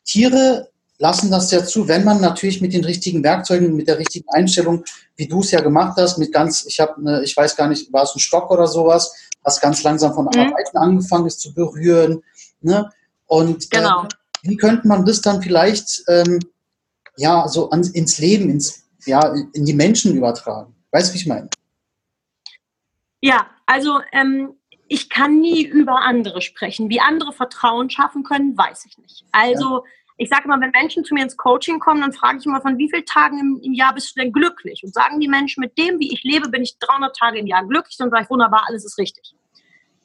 S1: Tiere lassen das ja zu, wenn man natürlich mit den richtigen Werkzeugen, mit der richtigen Einstellung, wie du es ja gemacht hast, mit ganz, ich habe, ne, ich weiß gar nicht, war es ein Stock oder sowas, hast ganz langsam von mhm. Arbeiten angefangen, es zu berühren, ne? Und äh, genau. äh, wie könnte man das dann vielleicht ähm, ja so ans, ins Leben, ins ja, in die Menschen übertragen. Weißt du, wie ich meine?
S2: Ja, also ähm, ich kann nie über andere sprechen. Wie andere Vertrauen schaffen können, weiß ich nicht. Also ja. ich sage immer, wenn Menschen zu mir ins Coaching kommen, dann frage ich immer, von wie vielen Tagen im, im, Jahr bist du denn glücklich? Und sagen die Menschen, mit dem, wie ich lebe, bin ich 300 Tage im Jahr glücklich. Dann sage ich, wunderbar, alles ist richtig.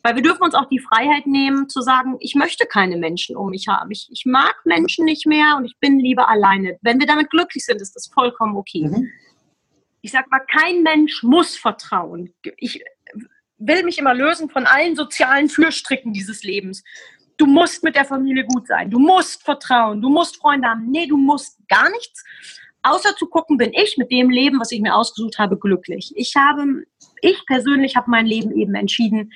S2: Weil wir dürfen uns auch die Freiheit nehmen, zu sagen, ich möchte keine Menschen um mich haben. Ich, ich mag Menschen nicht mehr und ich bin lieber alleine. Wenn wir damit glücklich sind, ist das vollkommen okay. Mhm. Ich sage mal, kein Mensch muss vertrauen. Ich will mich immer lösen von allen sozialen Fürstricken dieses Lebens. Du musst mit der Familie gut sein. Du musst vertrauen. Du musst Freunde haben. Nee, du musst gar nichts. Außer zu gucken, bin ich mit dem Leben, was ich mir ausgesucht habe, glücklich. Ich habe, ich persönlich habe mein Leben eben entschieden,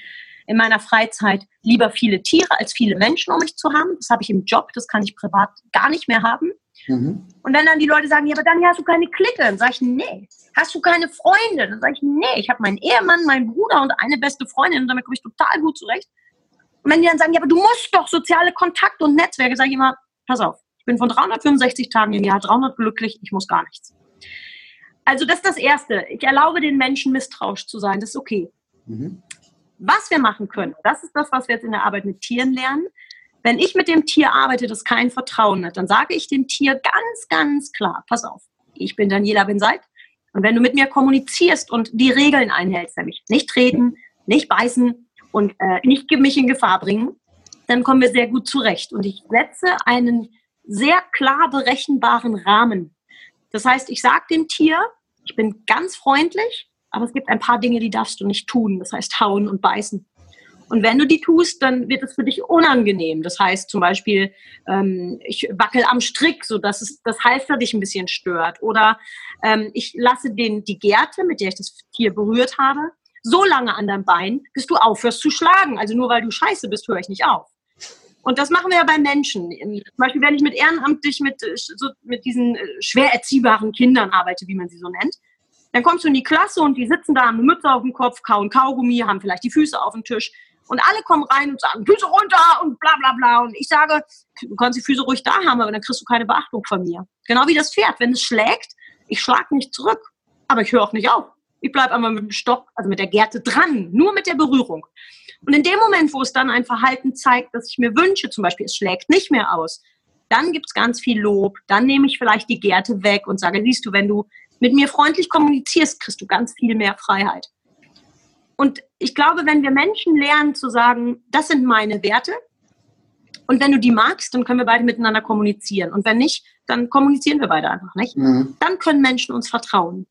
S2: in meiner Freizeit lieber viele Tiere als viele Menschen um mich zu haben. Das habe ich im Job, das kann ich privat gar nicht mehr haben. Mhm. Und wenn dann die Leute sagen, ja, aber dann hast du keine Clique, dann sage ich, nee. Hast du keine Freunde? Dann sage ich, nee. Ich habe meinen Ehemann, meinen Bruder und eine beste Freundin und damit komme ich total gut zurecht. Und wenn die dann sagen, ja, aber du musst doch soziale Kontakte und Netzwerke, sage ich immer, pass auf, ich bin von 365 Tagen im Jahr 300 glücklich, ich muss gar nichts. Also das ist das Erste. Ich erlaube den Menschen misstrauisch zu sein, das ist okay. Mhm. Was wir machen können, das ist das, was wir jetzt in der Arbeit mit Tieren lernen. Wenn ich mit dem Tier arbeite, das kein Vertrauen hat, dann sage ich dem Tier ganz, ganz klar, pass auf, ich bin Daniela Benseit und wenn du mit mir kommunizierst und die Regeln einhältst, nämlich nicht treten, nicht beißen und äh, nicht mich in Gefahr bringen, dann kommen wir sehr gut zurecht. Und ich setze einen sehr klar berechenbaren Rahmen. Das heißt, ich sage dem Tier, ich bin ganz freundlich, aber es gibt ein paar Dinge, die darfst du nicht tun. Das heißt hauen und beißen. Und wenn du die tust, dann wird es für dich unangenehm. Das heißt zum Beispiel, ähm, ich wackel am Strick, sodass es das Halfter dich ein bisschen stört. Oder ähm, ich lasse den, die Gerte, mit der ich das Tier berührt habe, so lange an deinem Bein, bis du aufhörst zu schlagen. Also nur weil du scheiße bist, höre ich nicht auf. Und das machen wir ja bei Menschen. Zum Beispiel, wenn ich mit ehrenamtlich mit, äh, so, mit diesen äh, schwer erziehbaren Kindern arbeite, wie man sie so nennt, dann kommst du in die Klasse und die sitzen da, haben eine Mütze auf dem Kopf, kauen Kaugummi, haben vielleicht die Füße auf dem Tisch. Und alle kommen rein und sagen, Füße runter und bla bla bla. Und ich sage, du kannst die Füße ruhig da haben, aber dann kriegst du keine Beachtung von mir. Genau wie das Pferd. Wenn es schlägt, ich schlag nicht zurück, aber ich höre auch nicht auf. Ich bleibe einmal mit dem Stock, also mit der Gerte dran, nur mit der Berührung. Und in dem Moment, wo es dann ein Verhalten zeigt, das ich mir wünsche, zum Beispiel es schlägt nicht mehr aus, dann gibt es ganz viel Lob, dann nehme ich vielleicht die Gerte weg und sage, siehst du, wenn du mit mir freundlich kommunizierst, kriegst du ganz viel mehr Freiheit. Und ich glaube, wenn wir Menschen lernen zu sagen, das sind meine Werte, Und wenn du die magst, dann können wir beide miteinander kommunizieren. Und wenn nicht, dann kommunizieren wir beide einfach nicht. Mhm. Dann können Menschen uns vertrauen.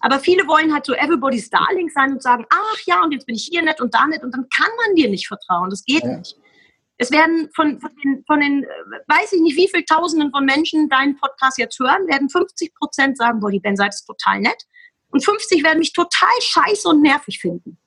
S2: Aber viele wollen halt so everybody's darling sein und sagen, ach ja, und jetzt bin ich hier nett und da nett und dann kann man dir nicht vertrauen. Das geht ja. nicht. Es werden von, von, den, von den, weiß ich nicht, wie viele Tausenden von Menschen deinen Podcast jetzt hören, werden 50 Prozent sagen, boah, die Ben Seid ist total nett. Und 50 werden mich total scheiße und nervig finden.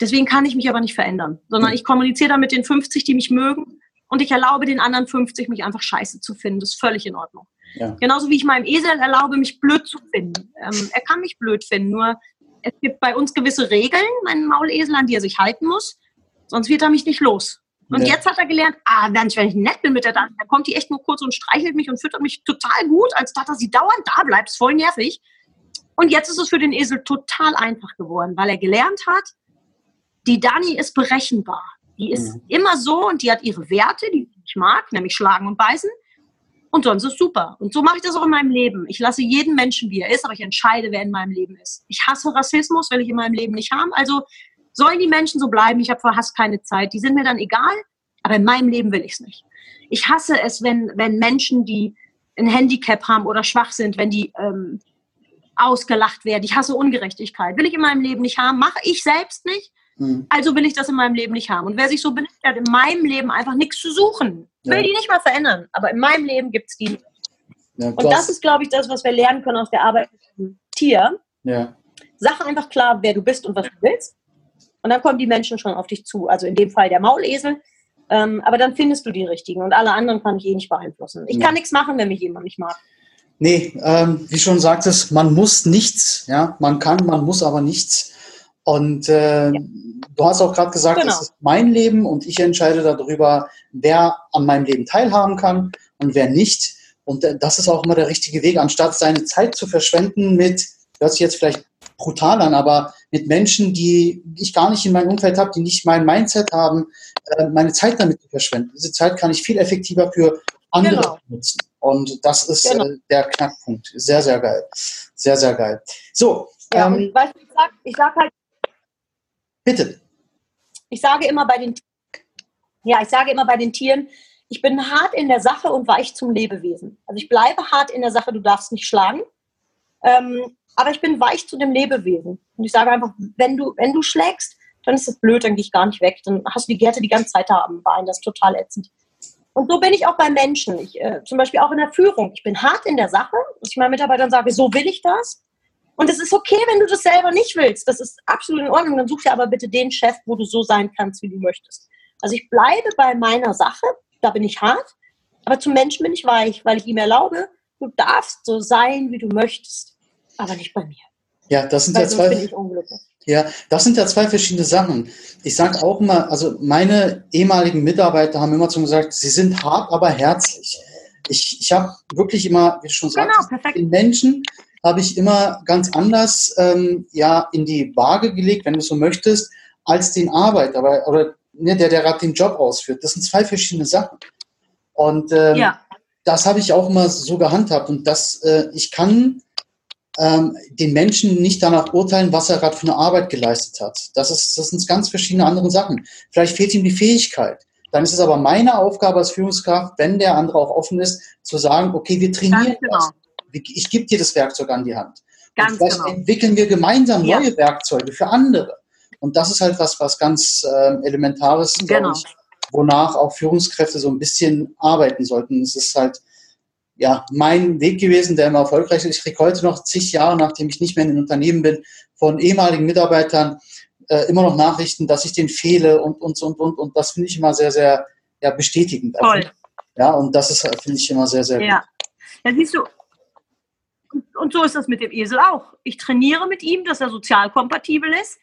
S2: Deswegen kann ich mich aber nicht verändern, sondern ich kommuniziere dann mit den 50, die mich mögen und ich erlaube den anderen 50, mich einfach scheiße zu finden. Das ist völlig in Ordnung. Ja. Genauso wie ich meinem Esel erlaube, mich blöd zu finden. Ähm, er kann mich blöd finden, nur es gibt bei uns gewisse Regeln, meinen Maulesel, an die er sich halten muss, sonst wird er mich nicht los. Und ja. jetzt hat er gelernt, ah, wenn ich, wenn ich nett bin mit der Dame, dann kommt die echt nur kurz und streichelt mich und füttert mich total gut, als dass er sie dauernd da bleibt. Ist voll nervig. Und jetzt ist es für den Esel total einfach geworden, weil er gelernt hat, die Dani ist berechenbar. Die ist mhm. immer so und die hat ihre Werte, die ich mag, nämlich schlagen und beißen. Und sonst ist super. Und so mache ich das auch in meinem Leben. Ich lasse jeden Menschen, wie er ist, aber ich entscheide, wer in meinem Leben ist. Ich hasse Rassismus, will ich in meinem Leben nicht haben. Also sollen die Menschen so bleiben. Ich habe vor Hass keine Zeit. Die sind mir dann egal, aber in meinem Leben will ich es nicht. Ich hasse es, wenn, wenn Menschen, die ein Handicap haben oder schwach sind, wenn die ähm, ausgelacht werden. Ich hasse Ungerechtigkeit. Will ich in meinem Leben nicht haben, mache ich selbst nicht. Hm. Also will ich das in meinem Leben nicht haben. Und wer sich so benimmt, hat in meinem Leben einfach nichts zu suchen. Will ja. die nicht mal verändern. Aber in meinem Leben gibt es die. Ja, und das ist, glaube ich, das, was wir lernen können aus der Arbeit mit dem Tier. Ja. Sag einfach klar, wer du bist und was du willst. Und dann kommen die Menschen schon auf dich zu. Also in dem Fall der Maulesel. Ähm, aber dann findest du die richtigen. Und alle anderen kann ich eh nicht beeinflussen. Ich ja. kann nichts machen, wenn mich jemand nicht mag.
S1: Nee, ähm, wie schon sagtest, man muss nichts. Ja, man kann, man muss aber nichts. Und äh, ja. du hast auch gerade gesagt, genau. das ist mein Leben und ich entscheide darüber, wer an meinem Leben teilhaben kann und wer nicht. Und äh, das ist auch immer der richtige Weg, anstatt seine Zeit zu verschwenden mit, hört sich jetzt vielleicht brutal an, aber mit Menschen, die ich gar nicht in meinem Umfeld habe, die nicht mein Mindset haben, äh, meine Zeit damit zu verschwenden. Diese Zeit kann ich viel effektiver für andere genau. nutzen. Und das ist genau. äh, der Knackpunkt. Sehr, sehr geil. Sehr, sehr geil. So.
S2: Ja, ähm, weißt du, ich sag, ich sag halt
S1: Bitte.
S2: Ich sage immer bei den ja, ich sage immer bei den Tieren, ich bin hart in der Sache und weich zum Lebewesen. Also ich bleibe hart in der Sache, du darfst nicht schlagen. Ähm, aber ich bin weich zu dem Lebewesen. Und ich sage einfach, wenn du, wenn du schlägst, dann ist es blöd, dann gehe ich gar nicht weg. Dann hast du die Gerte die ganze Zeit da am Bein. Das ist total ätzend. Und so bin ich auch bei Menschen. Ich, äh, zum Beispiel auch in der Führung. Ich bin hart in der Sache, dass ich meinen Mitarbeitern sage, so will ich das. Und es ist okay, wenn du das selber nicht willst. Das ist absolut in Ordnung. Dann such dir aber bitte den Chef, wo du so sein kannst, wie du möchtest. Also ich bleibe bei meiner Sache. Da bin ich hart. Aber zum Menschen bin ich weich, weil ich ihm erlaube, du darfst so sein, wie du möchtest. Aber nicht bei mir.
S1: Ja, das sind weil ja zwei. Ja, das sind ja zwei verschiedene Sachen. Ich sage auch immer, also meine ehemaligen Mitarbeiter haben immer zu mir gesagt, sie sind hart, aber herzlich. Ich, ich habe wirklich immer, wie du schon genau, sagst, den Menschen habe ich immer ganz anders ähm, ja, in die Waage gelegt, wenn du so möchtest, als den Arbeiter aber, oder ne, der, der gerade den Job ausführt. Das sind zwei verschiedene Sachen. Und ähm, ja. das habe ich auch immer so gehandhabt. Und das, äh, ich kann ähm, den Menschen nicht danach urteilen, was er gerade für eine Arbeit geleistet hat. Das, ist, das sind ganz verschiedene andere Sachen. Vielleicht fehlt ihm die Fähigkeit. Dann ist es aber meine Aufgabe als Führungskraft, wenn der andere auch offen ist, zu sagen, okay, wir trainieren genau. das ich gebe dir das Werkzeug an die Hand. Ganz und genau. entwickeln wir gemeinsam neue ja. Werkzeuge für andere. Und das ist halt was, was ganz äh, Elementares, genau. ich, wonach auch Führungskräfte so ein bisschen arbeiten sollten. Es ist halt ja mein Weg gewesen, der immer erfolgreich ist. Ich kriege heute noch zig Jahre, nachdem ich nicht mehr in den Unternehmen bin, von ehemaligen Mitarbeitern äh, immer noch Nachrichten, dass ich den fehle und und und und und das finde ich immer sehr sehr ja bestätigend. Toll. Ja, und das ist finde ich immer sehr sehr
S2: ja. gut. Ja, siehst du, und so ist das mit dem Esel auch. Ich trainiere mit ihm, dass er sozial kompatibel ist.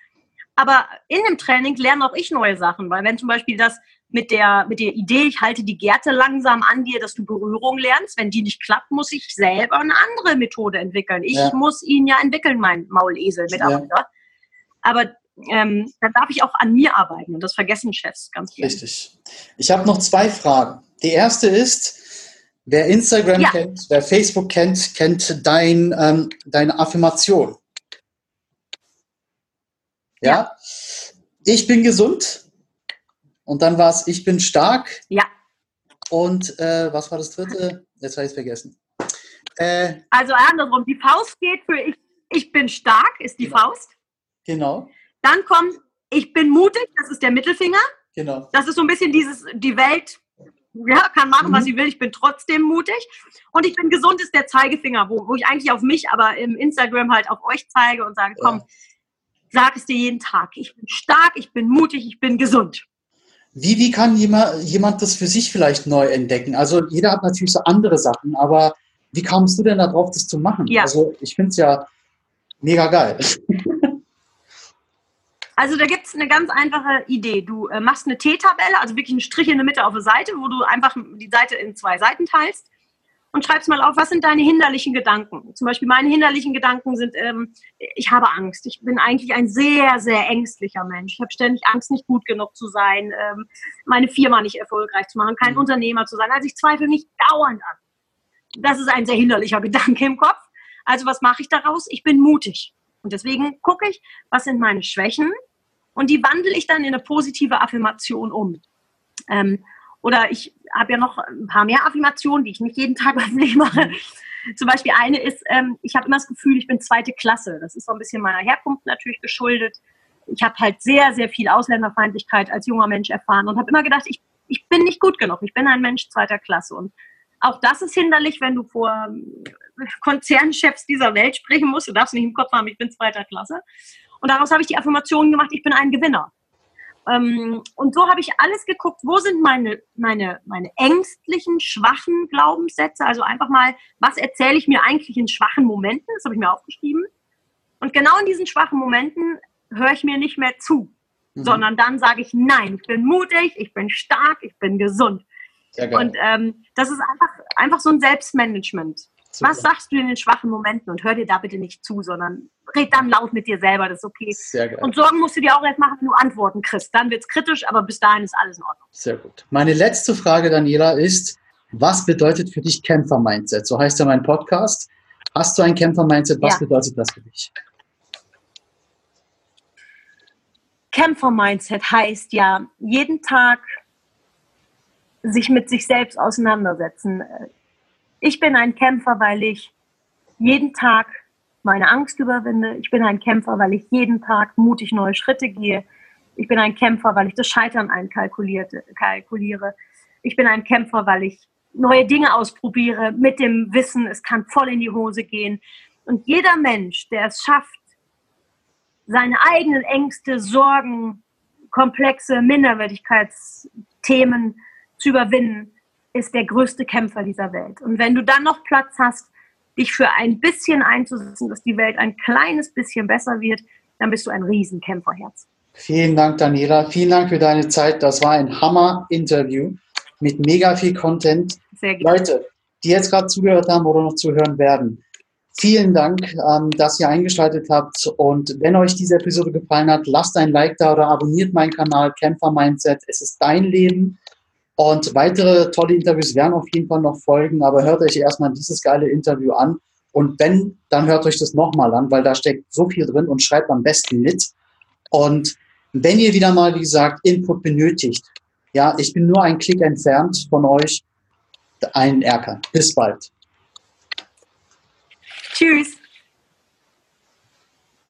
S2: Aber in dem Training lerne auch ich neue Sachen, weil wenn zum Beispiel das mit der, mit der Idee, ich halte die Gerte langsam an dir, dass du Berührung lernst, wenn die nicht klappt, muss ich selber eine andere Methode entwickeln. Ich ja. muss ihn ja entwickeln, mein Maulesel mit Ja. Aber ähm, dann darf ich auch an mir arbeiten und das vergessen Chefs ganz
S1: viel. Richtig. Ich habe noch zwei Fragen. Die erste ist, Wer Instagram ja. kennt, wer Facebook kennt, kennt dein, ähm, deine Affirmation. Ja? Ich bin gesund. Und dann war es, ich bin stark.
S2: Ja.
S1: Und äh, was war das dritte? Jetzt habe ich es vergessen.
S2: Äh, also andersrum, die Faust geht für ich, ich bin stark, ist die
S1: genau.
S2: Faust.
S1: Genau.
S2: Dann kommt ich bin mutig, das ist der Mittelfinger.
S1: Genau.
S2: Das ist so ein bisschen dieses, die Welt ja, kann machen, mhm. was sie will, ich bin trotzdem mutig. Und ich bin gesund, ist der Zeigefinger, wo, wo ich eigentlich auf mich, aber im Instagram halt auf euch zeige und sage, komm, ja. sag es dir jeden Tag. Ich bin stark, ich bin mutig, ich bin gesund.
S1: Wie, wie kann jemand, jemand das für sich vielleicht neu entdecken? Also jeder hat natürlich so andere Sachen, aber wie kamst du denn darauf, das zu machen? Ja. Also ich finde es ja mega geil.
S2: Also da gibt es eine ganz einfache Idee. Du äh, machst eine T-Tabelle, also wirklich einen Strich in der Mitte auf der Seite, wo du einfach die Seite in zwei Seiten teilst und schreibst mal auf, was sind deine hinderlichen Gedanken. Zum Beispiel meine hinderlichen Gedanken sind, ähm, ich habe Angst. Ich bin eigentlich ein sehr, sehr ängstlicher Mensch. Ich habe ständig Angst, nicht gut genug zu sein, ähm, meine Firma nicht erfolgreich zu machen, kein mhm. Unternehmer zu sein. Also ich zweifle mich dauernd an. Das ist ein sehr hinderlicher Gedanke im Kopf. Also was mache ich daraus? Ich bin mutig. Und deswegen gucke ich, was sind meine Schwächen, und die wandle ich dann in eine positive Affirmation um. Ähm, oder ich habe ja noch ein paar mehr Affirmationen, die ich nicht jeden Tag öffentlich mache. Mhm. Zum Beispiel eine ist, ähm, ich habe immer das Gefühl, ich bin zweite Klasse. Das ist so ein bisschen meiner Herkunft natürlich geschuldet. Ich habe halt sehr, sehr viel Ausländerfeindlichkeit als junger Mensch erfahren und habe immer gedacht, ich, ich bin nicht gut genug. Ich bin ein Mensch zweiter Klasse. Und auch das ist hinderlich, wenn du vor ähm, Konzernchefs dieser Welt sprechen musst. Du darfst nicht im Kopf haben, ich bin zweiter Klasse. Und daraus habe ich die Affirmation gemacht, ich bin ein Gewinner. Ähm, und so habe ich alles geguckt, wo sind meine, meine, meine ängstlichen, schwachen Glaubenssätze. Also einfach mal, was erzähle ich mir eigentlich in schwachen Momenten? Das habe ich mir aufgeschrieben. Und genau in diesen schwachen Momenten höre ich mir nicht mehr zu, mhm. sondern dann sage ich, nein, ich bin mutig, ich bin stark, ich bin gesund. Und ähm, das ist einfach, einfach so ein Selbstmanagement. Super. Was sagst du in den schwachen Momenten? Und hör dir da bitte nicht zu, sondern red dann laut mit dir selber, das ist okay. Sehr geil. Und Sorgen musst du dir auch erst machen, wenn du Antworten kriegst. Dann wird es kritisch, aber bis dahin ist alles in Ordnung.
S1: Sehr gut. Meine letzte Frage, Daniela, ist, was bedeutet für dich Kämpfer-Mindset? So heißt ja mein Podcast. Hast du ein Kämpfer-Mindset? Was ja. bedeutet das für dich?
S2: Kämpfer-Mindset heißt ja, jeden Tag sich mit sich selbst auseinandersetzen ich bin ein Kämpfer, weil ich jeden Tag meine Angst überwinde. Ich bin ein Kämpfer, weil ich jeden Tag mutig neue Schritte gehe. Ich bin ein Kämpfer, weil ich das Scheitern einkalkuliere. Ich bin ein Kämpfer, weil ich neue Dinge ausprobiere mit dem Wissen, es kann voll in die Hose gehen. Und jeder Mensch, der es schafft, seine eigenen Ängste, Sorgen, komplexe Minderwertigkeitsthemen zu überwinden, ist der größte Kämpfer dieser Welt. Und wenn du dann noch Platz hast, dich für ein bisschen einzusetzen, dass die Welt ein kleines bisschen besser wird, dann bist du ein Riesenkämpferherz.
S1: Vielen Dank, Daniela. Vielen Dank für deine Zeit. Das war ein Hammer-Interview mit mega viel Content. Sehr gerne. Leute, die jetzt gerade zugehört haben oder noch zuhören werden, vielen Dank, ähm, dass ihr eingeschaltet habt. Und wenn euch diese Episode gefallen hat, lasst ein Like da oder abonniert meinen Kanal Kämpfer Mindset. Es ist dein Leben. Und weitere tolle Interviews werden auf jeden Fall noch folgen, aber hört euch erstmal dieses geile Interview an. Und wenn, dann hört euch das nochmal an, weil da steckt so viel drin und schreibt am besten mit. Und wenn ihr wieder mal, wie gesagt, Input benötigt, ja, ich bin nur ein Klick entfernt von euch, ein Erker. Bis bald.
S2: Tschüss.